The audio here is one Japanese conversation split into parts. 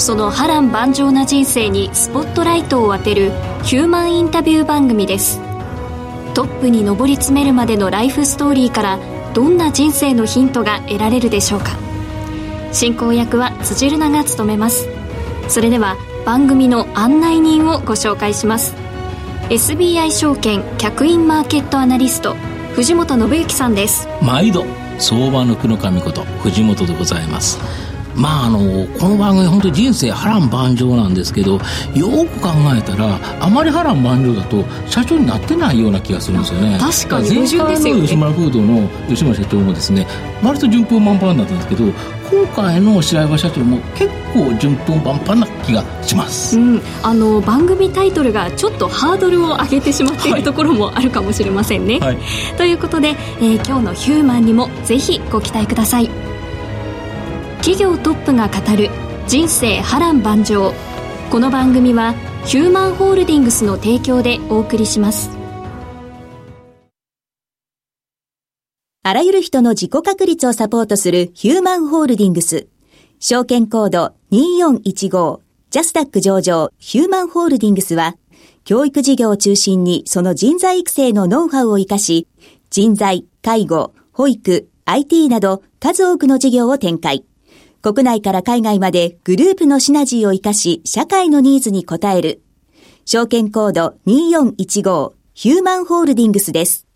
その波乱万丈な人生にスポットライトを当てるヒューマンインタビュー番組です。トップに上り詰めるまでのライフストーリーからどんな人生のヒントが得られるでしょうか。進行役は辻るなが務めます。それでは番組の案内人をご紹介します。SBI 証券客員マーケットアナリスト藤本信之さんです。毎度相場の句の神こと藤本でございます。まああのこの番組本当に人生波乱万丈なんですけどよく考えたらあまり波乱万丈だと社長になってないような気がするんですよね。確かに。前回の吉村フードの吉村社長もですね割と順風満帆だったんですけど今回の白岩社長も結構順風満帆な気がします。うん、あの番組タイトルがちょっとハードルを上げてしまっているところもあるかもしれませんね、はい。ということで、えー今日の「ヒューマン」にもぜひご期待ください企業トップが語る人生波乱万丈この番組はヒューマンホールディングスの提供でお送りしますあらゆる人の自己確立をサポートするヒューマンホールディングス。証券コード2415ジャスダック上場ヒューマンホールディングスは、教育事業を中心にその人材育成のノウハウを活かし、人材、介護、保育、IT など数多くの事業を展開。国内から海外までグループのシナジーを活かし、社会のニーズに応える。証券コード2415ヒューマンホールディングスです。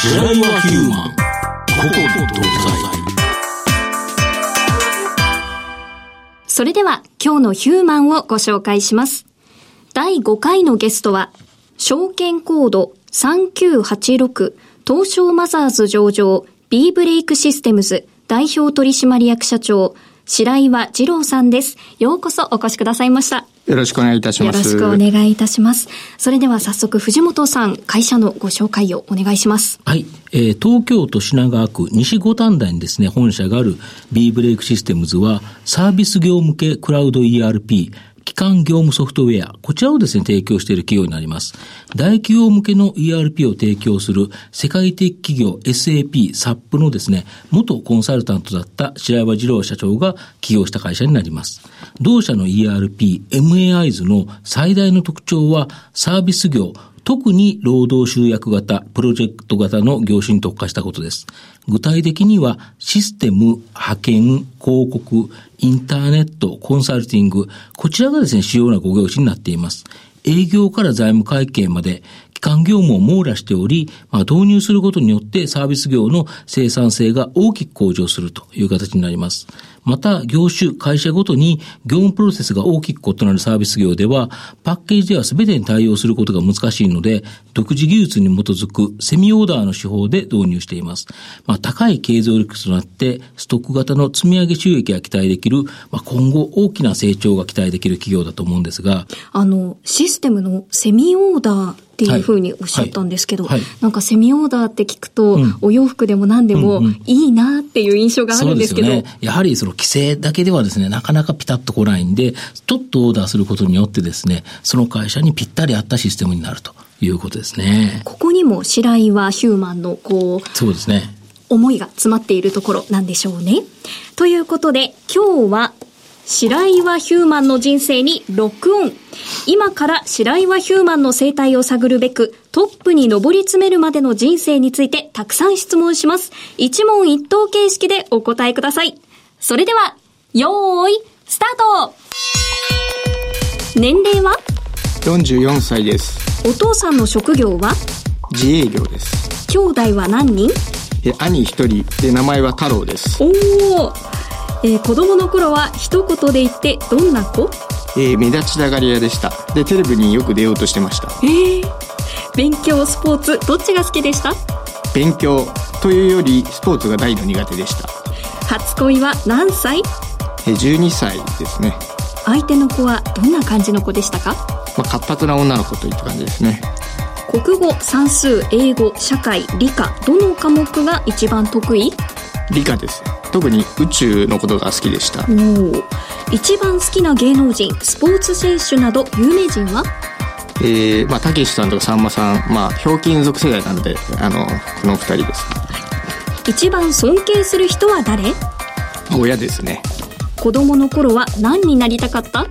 白岩ヒューマンここそれでは今日のヒューマンをご紹介します。第5回のゲストは、証券コード3986東証マザーズ上場 B ブレイクシステムズ代表取締役社長白岩二郎さんです。ようこそお越しくださいました。よろしくお願いいたしよろます。しくお願いいたします。それでは早速藤本さん、会社のご紹介をお願いします。はい。えー東京都品川区西五反田にですね、本社がある B ブレイクシステムズは、サービス業向けクラウド ERP、基幹業務ソフトウェア、こちらをですね、提供している企業になります。大企業向けの ERP を提供する世界的企業 SAP、SAP のですね、元コンサルタントだった白岩二郎社長が起業した会社になります。同社の ERP、MAIs の最大の特徴は、サービス業、特に労働集約型、プロジェクト型の業種に特化したことです。具体的には、システム、派遣、広告、インターネット、コンサルティング、こちらがですね、主要なご業種になっています。営業から財務会計まで、基幹業務を網羅しており、まあ、導入することによってサービス業の生産性が大きく向上するという形になります。また、業種、会社ごとに業務プロセスが大きく異なるサービス業では、パッケージでは全てに対応することが難しいので、独自技術に基づくセミオーダーの手法で導入しています。まあ、高い経済力となって、ストック型の積み上げ収益が期待できる、まあ、今後大きな成長が期待できる企業だと思うんですが、あの、システムのセミオーダーっていうふうにおっしゃったんですけど、はいはいなんかセミオーダーって聞くと、うんお洋服でも何でもうんうんいいなっていう印象があるんですけど、そうですよね。やはりその規制だけではですね、なかなかピタッと来ないんで、ちょっとオーダーすることによってですね、その会社にぴったり合ったシステムになるということですね。ここにも白岩ヒューマンのこう、そうですね。思いが詰まっているところなんでしょうね。ということで、今日は、白岩ヒューマンの人生にロックオン。今から白岩ヒューマンの生態を探るべく、トップに上り詰めるまでの人生についてたくさん質問します。一問一答形式でお答えください。それでは、よーい、スタート。年齢は？44歳です。お父さんの職業は？自営業です。兄弟は何人？え兄一人。で名前は太郎です。おお、えー、子供の頃は一言で言ってどんな子？えー、目立ちたがり屋でした。でテレビによく出ようとしてました。えー、勉強スポーツどっちが好きでした？勉強というよりスポーツが大の苦手でした。初恋は何歳？え12歳ですね。相手の子はどんな感じの子でしたか、まあ、活発な女の子といった感じですね。国語算数英語社会理科どの科目が一番得意？理科です特に宇宙のことが好きでした。お一番好きな芸能人スポーツ選手など有名人は？えー、まあたけしさんとかさんまさんまあひょうきん族世代なのであのこの二人です。一番尊敬する人は誰？親ですね。子供の頃は何になりたかった？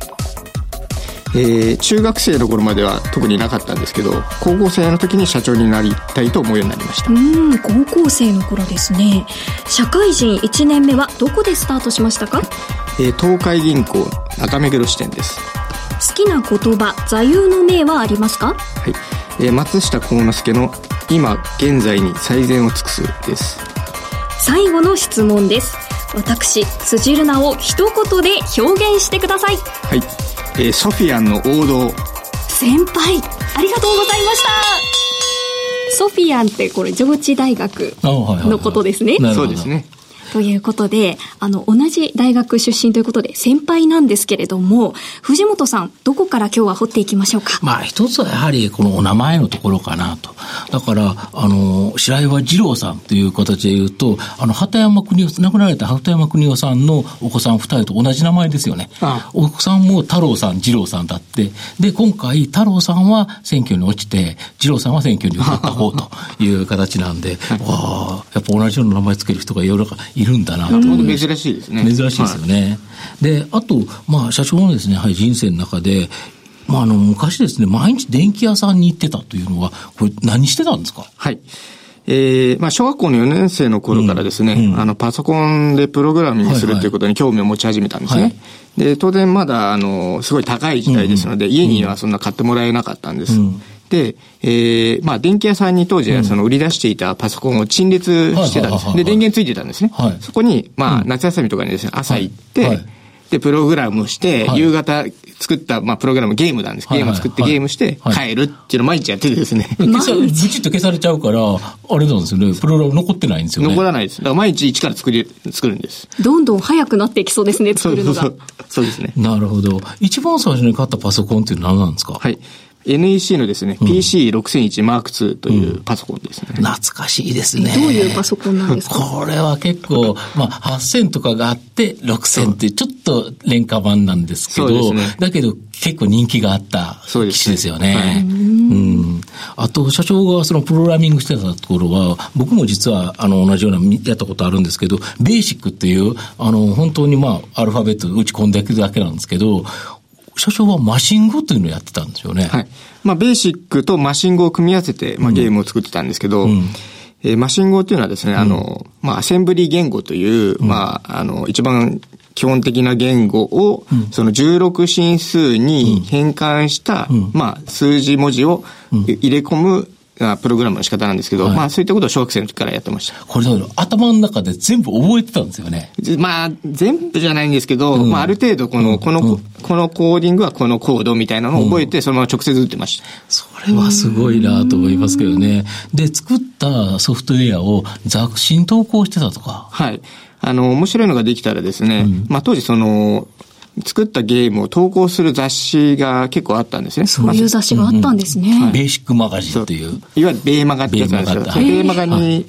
えー、中学生の頃までは特になかったんですけど高校生の時に社長になりたいと思うようになりました。うん高校生の頃ですね。社会人1年目はどこでスタートしましたか、えー、東海銀行中目黒支店です。好きな言葉座右の銘はありますか？はい、えー、松下幸之助の今現在に最善を尽くすです。最後の質問です。私辻るなを一言で表現してください。はいえー、ソフィアンの王道。先輩ありがとうございました。ソフィアンってこれ上智大学のことですね、そうですねということで、あの、同じ大学出身ということで、先輩なんですけれども、藤本さん、どこから今日は掘っていきましょうか？まあ、一つはやはり、このお名前のところかなと。だから、あの、白岩二郎さんという形で言うと、あの、畑山国夫、亡くなられた畑山国夫さんのお子さん二人と同じ名前ですよね。ああお子さんも太郎さん、二郎さんだって。で、今回、太郎さんは選挙に落ちて、二郎さんは選挙に受かった方という形なんで、わあ、やっぱ同じような名前つける人がいろいろいるんだなと、珍しいですね。珍しいですよね。はい、で、あと、まあ、社長のですね、はい、人生の中で、まあ、あの、昔ですね、毎日電気屋さんに行ってたというのは、これ何してたんですか？はい。えー、まあ、小学校の4年生の頃からですね、うんうん、あの、パソコンでプログラミングするということに興味を持ち始めたんですね。はいはい、で、当然まだ、あの、すごい高い時代ですので、うんうん、家にはそんな買ってもらえなかったんです。うんで、えー、まあ、電気屋さんに当時はその売り出していたパソコンを陳列してたんです。で、電源ついてたんですね。はい、そこに、まあ、夏休みとかにですね、朝行って、はい、で、プログラムして、夕方作った、まあ、プログラムゲームなんです。ゲーム作ってゲームして、帰るっていうのを毎日やっててですね。消さ、ブチッと消されちゃうから、あれなんですよね。プログラム残ってないんですよね。残らないです。だから毎日一から作り、作るんです。どんどん早くなっていきそうですね、作るのが。そうそうですね。なるほど。一番最初に買ったパソコンっていうのは何なんですか？はい。NEC のですね、うん、PC6001 マーク2というパソコンですね、うん、懐かしいですね。どういうパソコンなんですか？これは結構、まあ、8000とかがあって、6000ってちょっと廉価版なんですけど、ね、だけど結構人気があった機種ですよね。はい、うん。あと、社長がそのプログラミングしてたところは、僕も実はあの同じようなやったことあるんですけど、ベーシックっていう、あの、本当にまあ、アルファベット打ち込んでいくだけなんですけど、社長はマシン語というのをやってたんですよね。はい。まあ、ベーシックとマシン語を組み合わせて、まあ、ゲームを作ってたんですけど、うん、えー、マシン語っていうのはですね、あの、まあ、アセンブリ言語という、まあ、あの、一番基本的な言語を、その16進数に変換した、まあ、数字文字を入れ込むプログラムの仕方なんですけど、はい、まあそういったことを小学生の時からやってました。これだ頭の中で全部覚えてたんですよね。まあ全部じゃないんですけど、うん、まあある程度この、この、うん、このコーディングはこのコードみたいなのを覚えて、そのまま直接打ってました。それはすごいなと思いますけどね。で、作ったソフトウェアを雑誌に投稿してたとか。はい。あの、面白いのができたらですね、うん、まあ当時その、作ったゲームを投稿する雑誌が結構あったんですね。そういう雑誌があったんですね。うんベーシックマガジンっていう。いわゆるベーマガってやつなんですよ。ベーマガに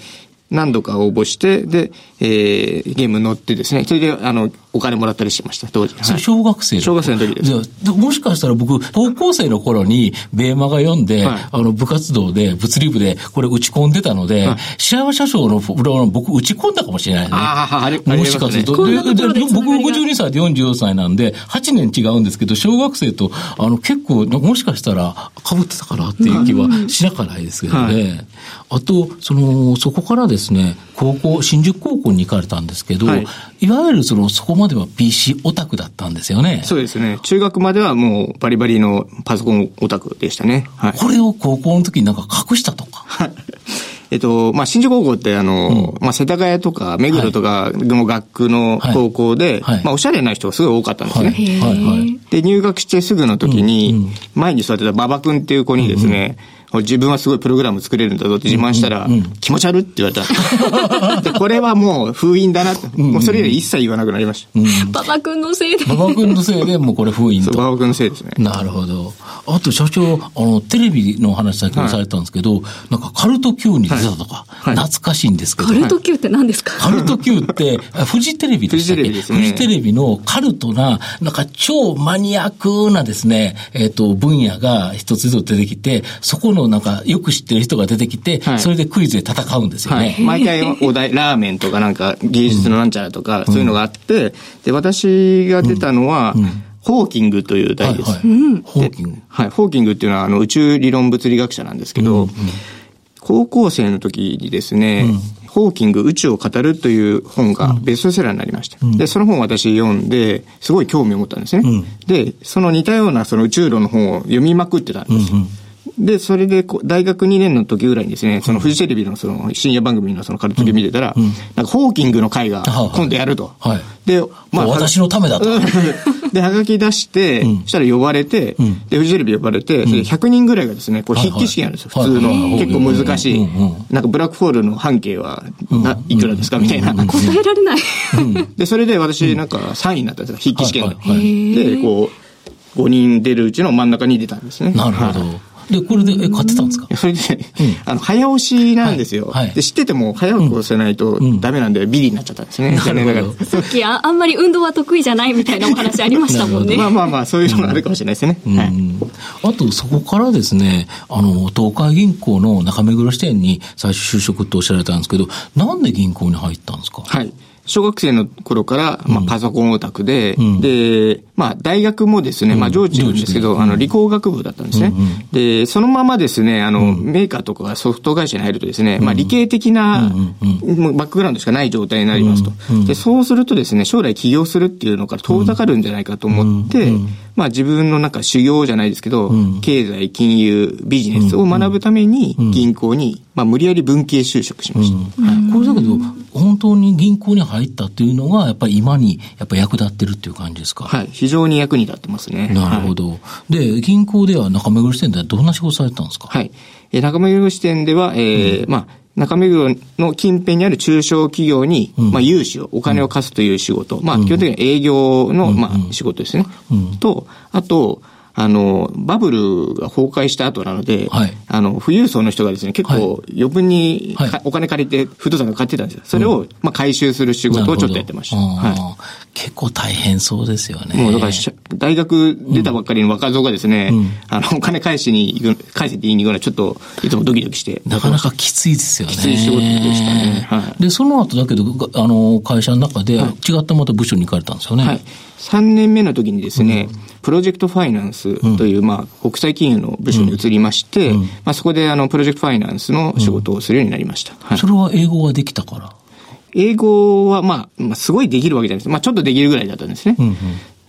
何度か応募して、で、えー、ゲーム乗ってですね、それで、あの、お金もらったりしました、当時。それ小学生小学生の時です。もしかしたら僕、高校生の頃に、ベーマが読んで、はい、あの、部活動で、物理部で、これ打ち込んでたので、はい、白山社長のプロ僕打ち込んだかもしれないね。ああ、あれ、もしかすると。僕52歳で42歳なんで、8年違うんですけど、小学生と、あの、結構、もしかしたら、被ってたかなっていう気はしなかないですけどね。はい、あと、その、そこからですね、高校、新宿高校にンに行かれたんですけど、はい、いわゆるその、そこまでは PC オタクだったんですよね。そうですね。中学まではもうバリバリのパソコンオタクでしたね。はい、これを高校の時になんか隠したとか？えっと、まあ、新宿高校ってあの、うん、まあ、世田谷とか目黒とかの学区の高校で、はい。はい、まあ、おしゃれな人がすごい多かったんですね。はい。はい、で、入学してすぐの時に、前に座ってた馬場君っていう子にですね、うんうん自分はすごいプログラム作れるんだぞって自慢したら、気持ち悪って言われた。で、これはもう封印だなと。もうそれ以来一切言わなくなりました。馬場君のせいで。馬場君のせいでもうこれ封印と。馬場君のせいですね。なるほど。あと社長、あの、テレビの話先ほどされたんですけど、なんかカルト Q に出たとか、懐かしいんですけど。カルト Q って何ですか？カルト Q って、フジテレビでしたっけ？フジテレビですね。フジテレビのカルトな、なんか超マニアックなですね、えっ、と、分野が一つずつ出てきて、そこのなんかよく知ってる人が出てきて、はい、それでクイズで戦うんですよね。はい、毎回お題、ラーメンとかなんか芸術のなんちゃらとか、そういうのがあって、で、私が出たのは、うん。うん。ホーキングという題です。はいはい、ホーキング。はい。ホーキングっていうのはあの宇宙理論物理学者なんですけど、うん。うん、高校生の時にですね、うん、ホーキング宇宙を語るという本がベストセラーになりました。うん、で、その本を私読んで、すごい興味を持ったんですね。うん、で、その似たようなその宇宙論の本を読みまくってたんです。うんうんで、それで、大学2年の時ぐらいにですね、そのフジテレビのその深夜番組のそのカルトリ見てたら、なんかホーキングの会が今度やると。はい。で、まあ。私のためだと。で、はがき出して、そしたら呼ばれて、で、フジテレビ呼ばれて、100人ぐらいがですね、これ筆記試験あるんですよ、普通の。結構難しい。なんかブラックホールの半径はいくらですかみたいな。答えられない。で、それで私なんか3位になったんですよ、筆記試験で。で、こう、5人出るうちの真ん中に出たんですね。なるほど。で、これで、え、買ってたんですか？それで、あの、早押しなんですよ。で、知ってても早く押せないとダメなんで、ビリになっちゃったんですね。なるほど。さっきあ、あんまり運動は得意じゃないみたいなお話ありましたもんね。まあまあまあ、そういうのがあるかもしれないですね。はい。あと、そこからですね、あの、東海銀行の中目黒支店に最初就職っておっしゃられたんですけど、なんで銀行に入ったんですか？はい。小学生の頃から、まあ、パソコンオタクで、うん、で、まあ、大学もですね、まあ、上智なんですけど、あの、理工学部だったんですね。うんうん、で、そのままですね、あの、メーカーとかソフト会社に入るとですね、まあ、理系的な、バックグラウンドしかない状態になりますと。で、そうするとですね、将来起業するっていうのから遠ざかるんじゃないかと思って、まあ、自分のなんか修行じゃないですけど、経済、金融、ビジネスを学ぶために、銀行に、まあ、無理やり文系就職しました。はい、これだけど、本当に銀行に入ったっていうのが、やっぱり今にやっぱ役立ってるっていう感じですか？はい。非常に役に立ってますね。なるほど。はい、で、銀行では中目黒支店ではどんな仕事されてたんですか？はい。え中目黒支店では、えー、うん、まあ、中目黒の近辺にある中小企業に、うん、まあ、融資を、お金を貸すという仕事。うん、まあ、基本的には営業の、まあ、仕事ですね。と、あと、あの、バブルが崩壊した後なので、はい、あの、富裕層の人がですね、結構余分に、はい、お金借りて不動産が買ってたんですよ。それを、まあ、回収する仕事をちょっとやってました。はい、結構大変そうですよね。もうだから、大学出たばっかりの若造がですね、うん、あの、お金返しに行く、返せて言いに行くのはちょっと、いつもドキドキして。なかなかきついですよね。きつい仕事でしたね。はい、で、その後だけど、あの、会社の中で違ったまた部署に行かれたんですよね。はい。3年目の時にですね、うんプロジェクトファイナンスという、まあ、国際金融の部署に移りまして、まあ、そこで、あの、プロジェクトファイナンスの仕事をするようになりました。はい、それは英語ができたから？英語は、まあ、まあ、すごいできるわけじゃないです。まあ、ちょっとできるぐらいだったんですね。うんうん、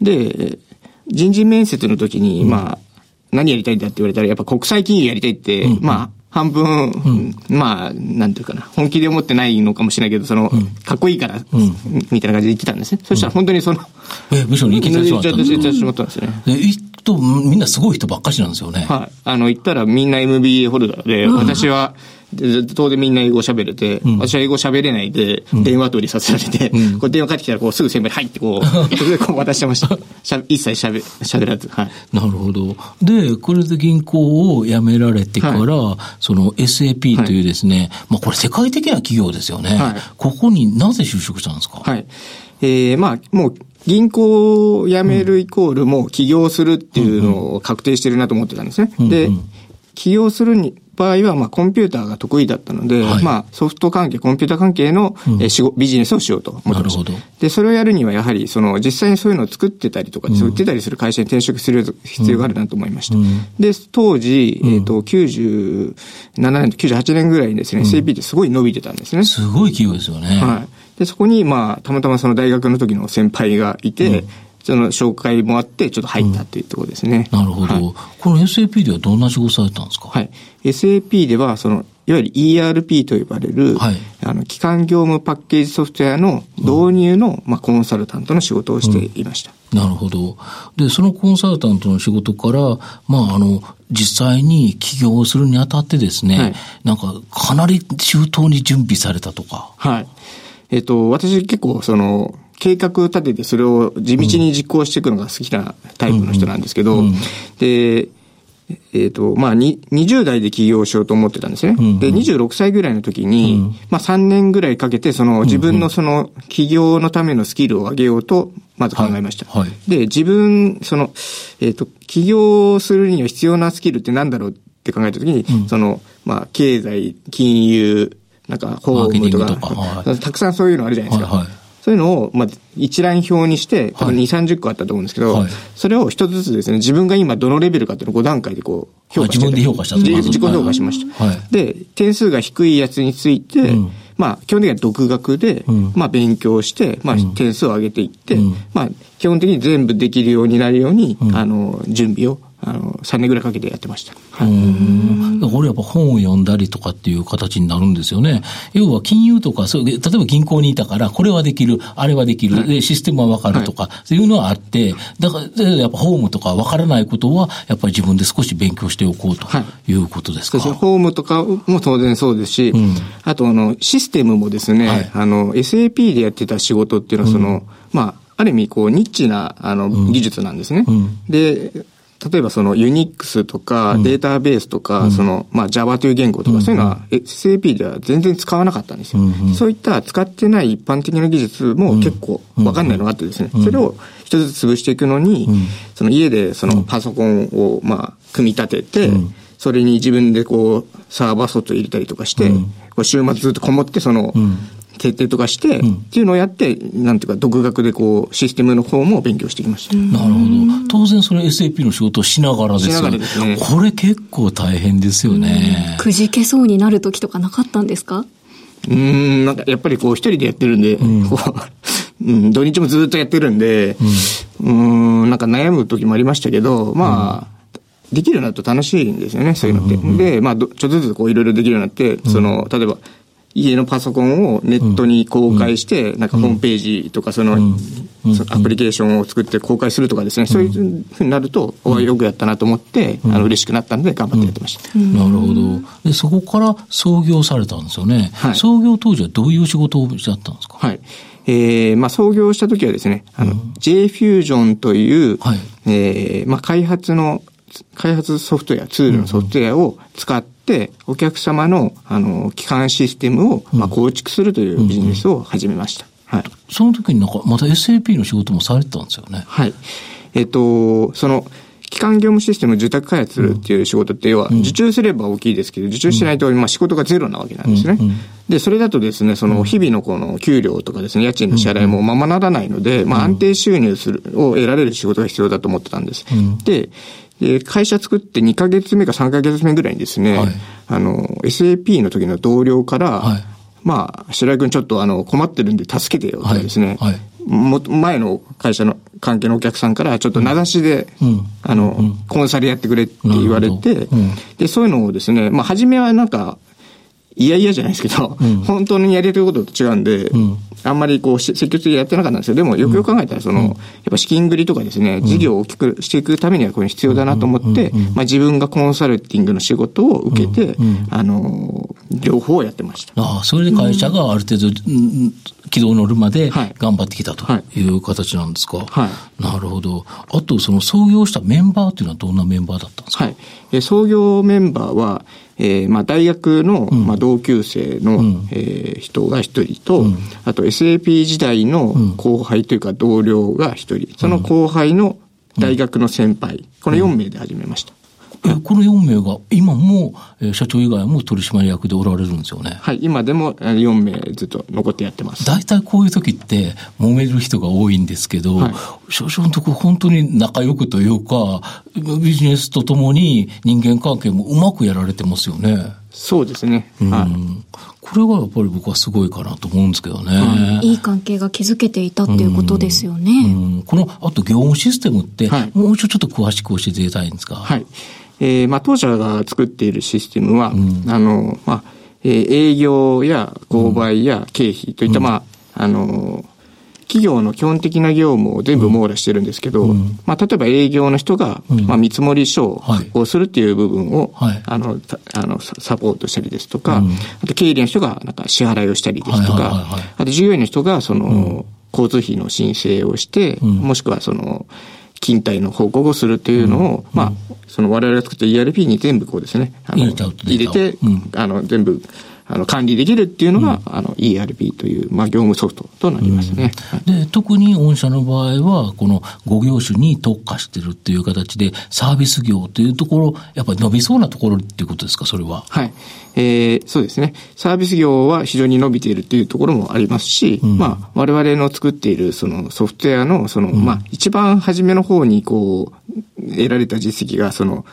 で、人事面接の時に、まあ、何やりたいんだって言われたら、やっぱ国際金融やりたいって、うんうん、まあ、半分、うん、まあ、なんていうかな、本気で思ってないのかもしれないけど、その、うん、かっこいいから、うん、みたいな感じで言ってたんですね。そしたら本当にその、え、部署に行きたい人だったんですしまったんですね。行とみんなすごい人ばっかしなんですよね。はい。あの、言ったらみんな MBA ホルダーで、私は、当然みんな英語喋れて、うん、私は英語喋れないで、電話取りさせられて、うん、こう電話かってきたらこうすぐ先輩に入ってこう、こう渡してました。しゃ一切喋、喋らず。はい。なるほど。で、これで銀行を辞められてから、はい、その SAP というですね、はい、まあこれ世界的な企業ですよね。はい、ここになぜ就職したんですか？はい。えー、まあ、もう、銀行を辞めるイコールもう起業するっていうのを確定してるなと思ってたんですね。で、起業するに、場合は、まあ、コンピューターが得意だったので、はい、まあ、ソフト関係、コンピューター関係の、うん、え仕ビジネスをしようと思ってました。で、それをやるには、やはり、その、実際にそういうのを作ってたりとか、うん、売ってたりする会社に転職する必要があるなと思いました。うん、で、当時、えっ、ー、と、97年と98年ぐらいにですね、SAP ってすごい伸びてたんですね。すごい企業ですよね。はい。で、そこに、まあ、たまたまその大学の時の先輩がいて、うんその紹介もあって、ちょっと入ったっていうところですね。うん、なるほど、はい、この SAP ではどんな仕事されたんですか？はい。SAP では、その、いわゆる ERP と呼ばれる、はい、あの、基幹業務パッケージソフトウェアの導入の、うん、まあ、コンサルタントの仕事をしていました、うん、なるほど。で、そのコンサルタントの仕事から、まあ、あの、実際に起業するにあたってですね、はい、なんか、かなり周到に準備されたとか。はい。えっ、と、私結構、その、計画立ててそれを地道に実行していくのが好きなタイプの人なんですけど、で、えっ、ー、と、まあ、20代で起業しようと思ってたんですね。うんうん、で、26歳ぐらいの時に、うん、まあ、3年ぐらいかけて、その、自分のその、起業のためのスキルを上げようと、まず考えました。はいはい、で、自分、その、えっ、ー、と、起業するには必要なスキルって何だろうって考えた時に、うん、その、まあ、経済、金融、なんか、法務とか、とか。はい、たくさんそういうのあるじゃないですか。はいはいそういうのを、まあ、一覧表にして、多分2、30個あったと思うんですけど、はい、それを一つずつですね、自分が今どのレベルかっていうのを5段階でこう、評価して。自分で評価した自己評価しました、はい。で、点数が低いやつについて、うん、まあ、基本的には独学で、うん、まあ、勉強して、まあ、点数を上げていって、うん、まあ、基本的に全部できるようになるように、あの、準備をあの、3年ぐらいかけてやってました。はい。これやっぱ本を読んだりとかっていう形になるんですよね。要は金融とか、そう例えば銀行にいたから、これはできる、あれはできる、はい、で、システムはわかるとか、はい、そういうのはあって、だから、やっぱホームとかわからないことは、やっぱり自分で少し勉強しておこうということですか？はい。ホームとかも当然そうですし、うん、あとあの、システムもですね、はい、あの、SAP でやってた仕事っていうのは、その、うん、まあ、ある意味、こう、ニッチな、あの、技術なんですね。うん、で、例えばそのユニックスとかデータベースとか、その、まあ Java という言語とか、そういうのは SAP では全然使わなかったんですよ。そういった使ってない一般的な技術も結構わかんないのがあってですね、それを一つずつ潰していくのに、その家でそのパソコンをまあ組み立てて、それに自分でこうサーバーソフト入れたりとかして、こう週末ずっとこもってその、決定とかして、うん、っていうのをやって、なんていうか、独学でこう、システムの方も勉強してきました。なるほど。当然それ SAP の仕事をしながらですよ。ね。ね。これ結構大変ですよね。くじけそうになる時とかなかったんですか？うん、なんかやっぱりこう一人でやってるんで、うん、こう、うん、土日もずっとやってるんで、うん、うん。なんか悩む時もありましたけど、まあ、できるようになると楽しいんですよね、そういうのって。うんうん、で、まあ、ちょっとずつこういろいろできるようになって、その、例えば、家のパソコンをネットに公開して、なんかホームページとかその、アプリケーションを作って公開するとかですね、そういうふうになると、およくやったなと思って、あの、嬉しくなったので頑張ってやってました。なるほど。で、そこから創業されたんですよね。はい、創業当時はどういう仕事をしてたんですか？はい。えー、まあ、創業した時はですね、あの、うん、J フュージョンという、はい、えー、まあ、開発の、開発ソフトウェア、ツールのソフトウェアを使って、、お客様の、あの、基幹システムを、まあ、構築するというビジネスを始めました。はい。その時になんか、また SAP の仕事もされてたんですよね。はい。えっ、と、その、基幹業務システム受託開発するっていう仕事って、要は、受注すれば大きいですけど、受注しないと、まあ仕事がゼロなわけなんですね。で、それだとですね、その日々のこの給料とかですね、家賃の支払いもままならないので、まあ安定収入する、を得られる仕事が必要だと思ってたんです。で、で、会社作って2ヶ月目か3ヶ月目ぐらいにですね、はい、あの、SAP の時の同僚から、はい、まあ、白井君ちょっとあの、困ってるんで助けてよとかですね、はい、も前の会社の関係のお客さんからちょっと名指しで、うん、あの、うん、コンサルやってくれって言われて、うん、で、そういうのをですね、まあ、初めはなんか、いやいやじゃないですけど、うん、本当にやりたいことと違うんで、うん、あんまりこう、積極的にやってなかったんですよ。でも、よくよく考えたら、その、やっぱ資金繰りとかですね、事業を大きくしていくためにはこれ必要だなと思って、まあ自分がコンサルティングの仕事を受けて、あの、両方やってました。ああ、それで会社がある程度、軌道乗るまで頑張ってきたという形なんですか？はい。なるほど。あと、その創業したメンバーっていうのはどんなメンバーだったんですか？はい。え創業メンバーは、えー、まあ大学の、まあ同級生の、うん、えー、人が一人と、うん、あと SAP 時代の後輩というか同僚が一人、その後輩の大学の先輩、この4名で始めました。この4名が今も社長以外も取締役でおられるんですよね？はい、今でも4名ずっと残ってやってます。大体こういう時って揉める人が多いんですけど、はい、少々のとこ本当に仲良くというか、ビジネスとともに人間関係もうまくやられてますよね？そうですね。はい。これがやっぱり僕はすごいかなと思うんですけどね。いい関係が築けていたっていうことですよね。うんこの、あと業務システムって、はいもう一度ちょっと詳しく教えていただきたいんですか？はい。えーまあ、当社が作っているシステムは、あの、まあ、えー営業や購買や経費といった、まあ、あの、企業の基本的な業務を全部網羅してるんですけど、まあ、例えば営業の人が、まあ、見積もり書はい。をするっていう部分を、はい。あの、たあの、ササポートしたりですとか、うん。あと経理の人が、なんか支払いをしたりですとか、あと従業員の人が、その、交通費の申請をして、ん。もしくはその、勤怠の報告をするというのを、まあ、その我々が作った ERP に全部こうですね、あの入れて、うん。あの、全部、あの、管理できるっていうのが、あの、ERP という、まあ、業務ソフトとなりますね。はいで、特に御社の場合は、この5業種に特化してるっていう形で、サービス業というところ、やっぱり伸びそうなところっていうことですか、それは？はい。えーそうですね。サービス業は非常に伸びているというところもありますし、まあ、我々の作っているそのソフトウェアの、その、まあ、一番初めの方にこう、得られた実績が、その、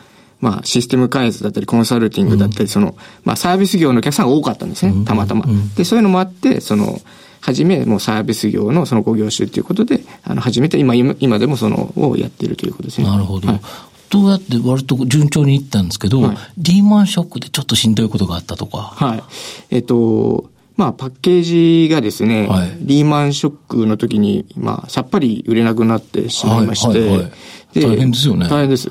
まあ、システム開発だったり、コンサルティングだったり、その、まあ、サービス業のお客さんが多かったんですね、たまたま。で、そういうのもあって、その、はじめ、もうサービス業のその5業種ということで、あの、初めて、今、今今でもその、をやっているということですね。なるほど。はいどうやって割と順調にいったんですけど、はいリーマンショックでちょっとしんどいことがあったとか。はい。えっと、まあ、パッケージがですね、はい。リーマンショックの時に、まあ、さっぱり売れなくなってしまいまして、はいはいはい。大変ですよね。大変です。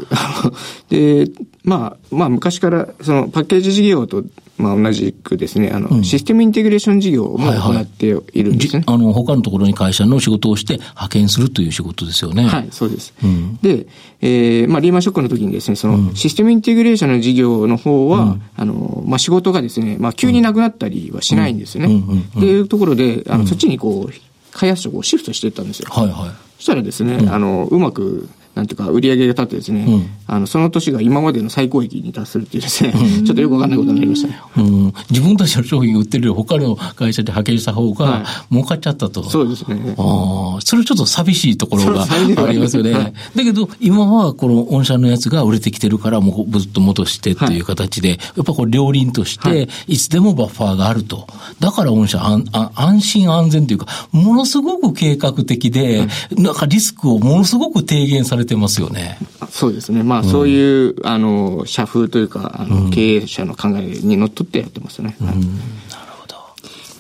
で、まあ、まあ、昔から、その、パッケージ事業と、まあ、同じくですね、あの、システムインテグレーション事業もはいはい行っているんですね。じ あの、他のところに会社の仕事をして派遣するという仕事ですよね。はい、そうです。うんで、えーまあ、リーマンショックの時にですね、その、システムインテグレーションの事業の方は、あの、まあ、仕事がですね、まあ、急になくなったりはしないんですよね。うんうんうんうんっていうところで、あの、そっちにこう、開発者をシフトしていったんですよ。はいはい。そしたらですね、あの、うまく、なんていうか、売り上げが立ってですね、うんあの、その年が今までの最高益に達するっていうですね、ちょっとよくわかんないことになりましたね。うん、自分たちの商品を売ってるより他の会社で派遣した方がはい儲かっちゃったと。そうですね。ああ、それちょっと寂しいところが ありますよね。はいだけど、今はこの御社のやつが売れてきてるから、もうずっと戻してっていう形で、やっぱこれ両輪として、はいいつでもバッファーがあると。だから御社安安安心安全というか、ものすごく計画的で、なんかリスクをものすごく低減されてますよね。そうですね。まあ、そういう、あの、社風というか、あの、経営者の考えにのっとってやってますね。はい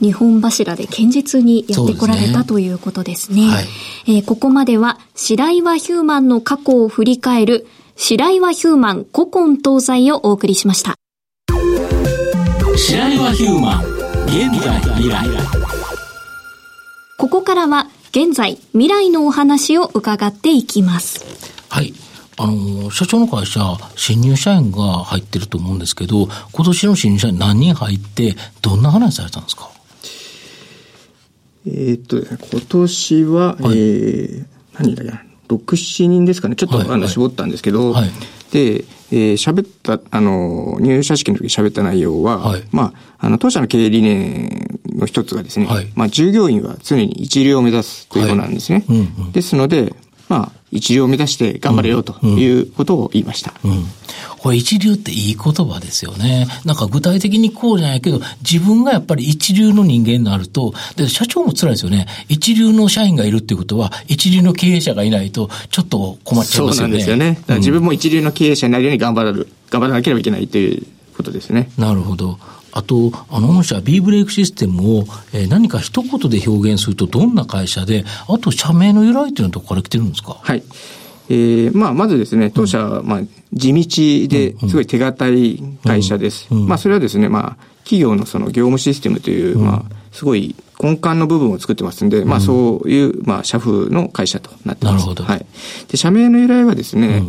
日本柱で堅実にやってこられそうですねたということですね。はいえーここまでは、白岩ヒューマンの過去を振り返る、白岩ヒューマン古今東西をお送りしました。白岩ヒューマン、現在未来。ここからは、現在、未来のお話を伺っていきます。はい。あの、社長の会社、新入社員が入ってると思うんですけど、今年の新入社員何人入って、どんな話されたんですか？えーっと、今年は、えー、何だっけな、6、7人ですかね。ちょっと、あの、はいはい絞ったんですけど、はいで、えー喋った、あの、入社式の時に喋った内容は、はいまあ、あの、当社の経営理念の一つがですね、はいまあ、従業員は常に一流を目指すということなんですね。はいうんうんですので、まあ、一流を目指して頑張れよということを言いました。うん。これ一流っていい言葉ですよね。なんか具体的にこうじゃないけど、自分がやっぱり一流の人間になると、で、社長も辛いですよね。一流の社員がいるっていうことは、一流の経営者がいないと、ちょっと困っちゃいそうますよね。なんですよね。自分も一流の経営者になるように頑張る、頑張らなければいけないということですね。なるほど。あと、あの、御社 B ブレイクシステムを、えー何か一言で表現するとどんな会社で、あと社名の由来っていうのはどこから来てるんですか？はい。えーまあ、まずですね、当社は、まあ、地道ですごい手堅い会社です。まあ、それはですね、まあ、企業のその業務システムという、まあ、すごい根幹の部分を作ってますんで、まあ、そういう、まあ、社風の会社となってます。なるほどはい。で、社名の由来はですね、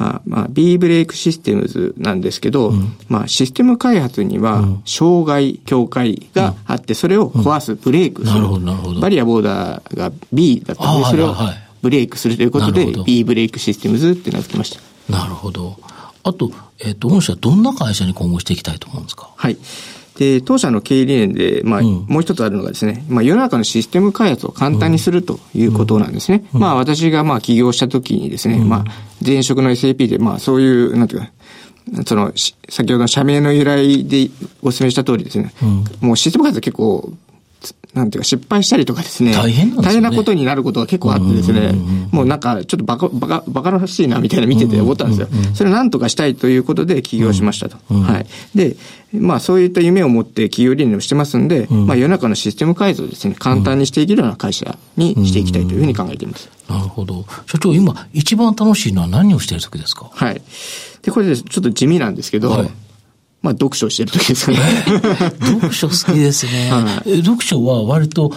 あまあ、B ブレイクシステムズなんですけど、まあ、システム開発には、障害、境界があって、それを壊す、ブレイクする。なるほどなるほどバリアボーダーが B だったので、あそれをブレイクするということで B ブレイクシステムズって名付けました。なるほど。あと、えっ、と、御社どんな会社に今後していきたいと思うんですか？はい。で、当社の経営理念で、まあ、うん。もう一つあるのがですね、まあ、世の中のシステム開発を簡単にするということなんですね。まあ、私が、まあ、起業した時にですね、まあ、前職の SAP で、まあ、そういう、なんていうか、その、先ほどの社名の由来でお勧めした通りですね、うん、もうシステム開発結構なんていうか失敗したりとかですね。大変なんですね。大変なことになることが結構あってですね、もうなんかちょっとバカ、バカ、バカらしいなみたいな見てて思ったんですよ。それをなんとかしたいということで起業しましたと。はい。で、まあそういった夢を持って企業理念をしてますんで、まあ世の中のシステム改造をですね、簡単にしていけるような会社にしていきたいというふうに考えています。なるほど。社長、今一番楽しいのは何をしている時ですか？はい。で、これちょっと地味なんですけど、はいまあ、読書してる時ですかね。読書好きですね。はい、読書は割と、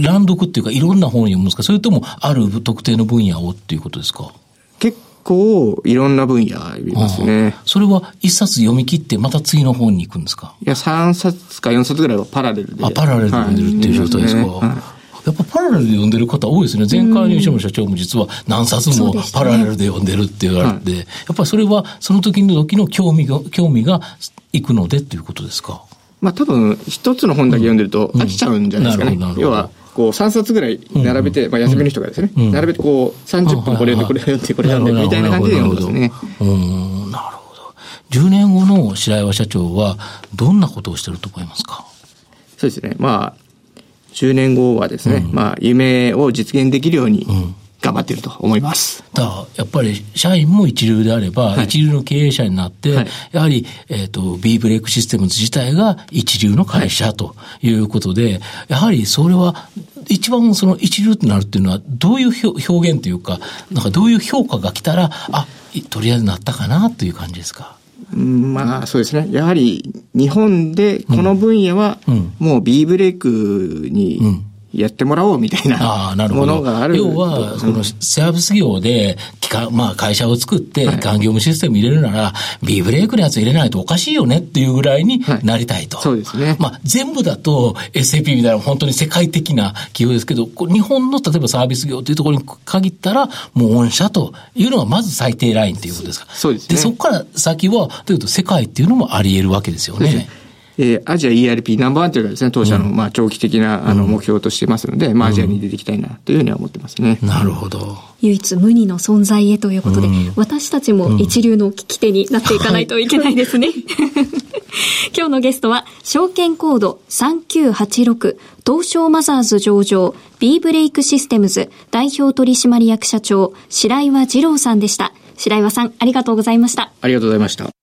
乱読っていうか、いろんな本を読むんですか？それとも、ある特定の分野をっていうことですか？結構、いろんな分野読みますね。それは一冊読み切って、また次の本に行くんですか？いや、3冊か4冊ぐらいはパラレルで。あ、パラレルで読んでるっていう状態ですか、はいねやっぱパラレルで読んでる方多いですね。前回入社の社長も実は何冊もパラレルで読んでるって言われて、ねはい、やっぱりそれはその時の時の興味が、興味がいくのでっていうことですか？まあ多分一つの本だけ読んでると飽きちゃうんじゃないですかね。うんうん、要は、こう3冊ぐらい並べて、まあ休みの人がですね、並べてこう30分これ読んで、これ読んで、これ読んで、みたいな感じで読んでますね。うん、なるほど。10年後の白岩社長はどんなことをしてると思いますか？そうですね。まあ、10年後はですね、うん、まあ、夢を実現できるように、頑張っていると思います。だからやっぱり社員も一流であれば、はい、一流の経営者になって、はい、やはり、えっ、ー、と、B ブレイクシステムズ自体が一流の会社ということで、はい、やはりそれは、一番その一流となるっていうのは、どういう表現というか、なんかどういう評価が来たら、あ、とりあえずなったかなという感じですか？まあそうですね。やはり日本でこの分野はもう B ブレイクにやってもらおうみたいなものがある。要は、そのサービス業で、まあ会社を作って環業務システム入れるなら、B ブレイクのやつ入れないとおかしいよねっていうぐらいになりたいと。そうですね。まあ全部だと SAP みたいな本当に世界的な企業ですけど、日本の例えばサービス業というところに限ったら、もう御社というのがまず最低ラインということですか。そうですね。で、そこから先は、というと世界っていうのもあり得るわけですよね。えー、アジア ERP ナンバーワンというのはですね、当社の、まあ、長期的な、あの、目標としてますので、まあ、アジアに出ていきたいな、というふうには思ってますね。なるほど。唯一無二の存在へということで、私たちも一流の聞き手になっていかないといけないですね。今日のゲストは、証券コード3986、東証マザーズ上場、B ブレイクシステムズ代表取締役社長、白岩二郎さんでした。白岩さん、ありがとうございました。ありがとうございました。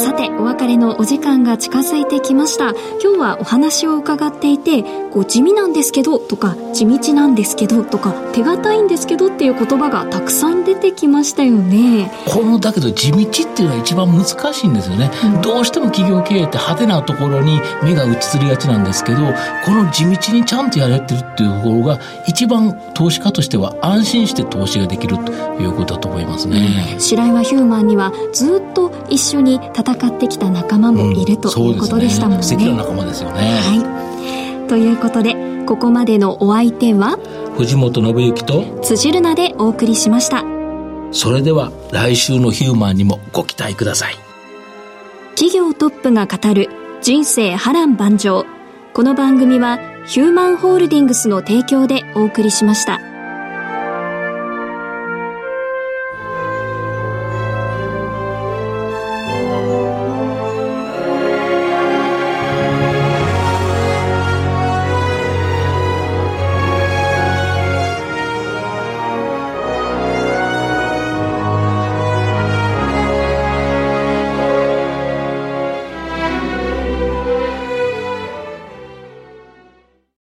さて、お別れのお時間が近づいてきました。今日はお話を伺っていて、こう地味なんですけどとか、地道なんですけどとか、手堅いんですけどっていう言葉がたくさん出てきましたよね。この、だけど地道っていうのは一番難しいんですよね。うん、どうしても企業経営って派手なところに目が移りがちなんですけど、この地道にちゃんとやれてるっていうところが、一番投資家としては安心して投資ができるということだと思いますね。白岩ヒューマンにはずっと一緒に戦戦ってきた仲間もいる、ということでしたもんね。素敵な仲間ですよね。はい。ということで、ここまでのお相手は、藤本信之と辻るなでお送りしました。それでは来週のヒューマンにもご期待ください。企業トップが語る人生波乱万丈。この番組はヒューマンホールディングスの提供でお送りしました。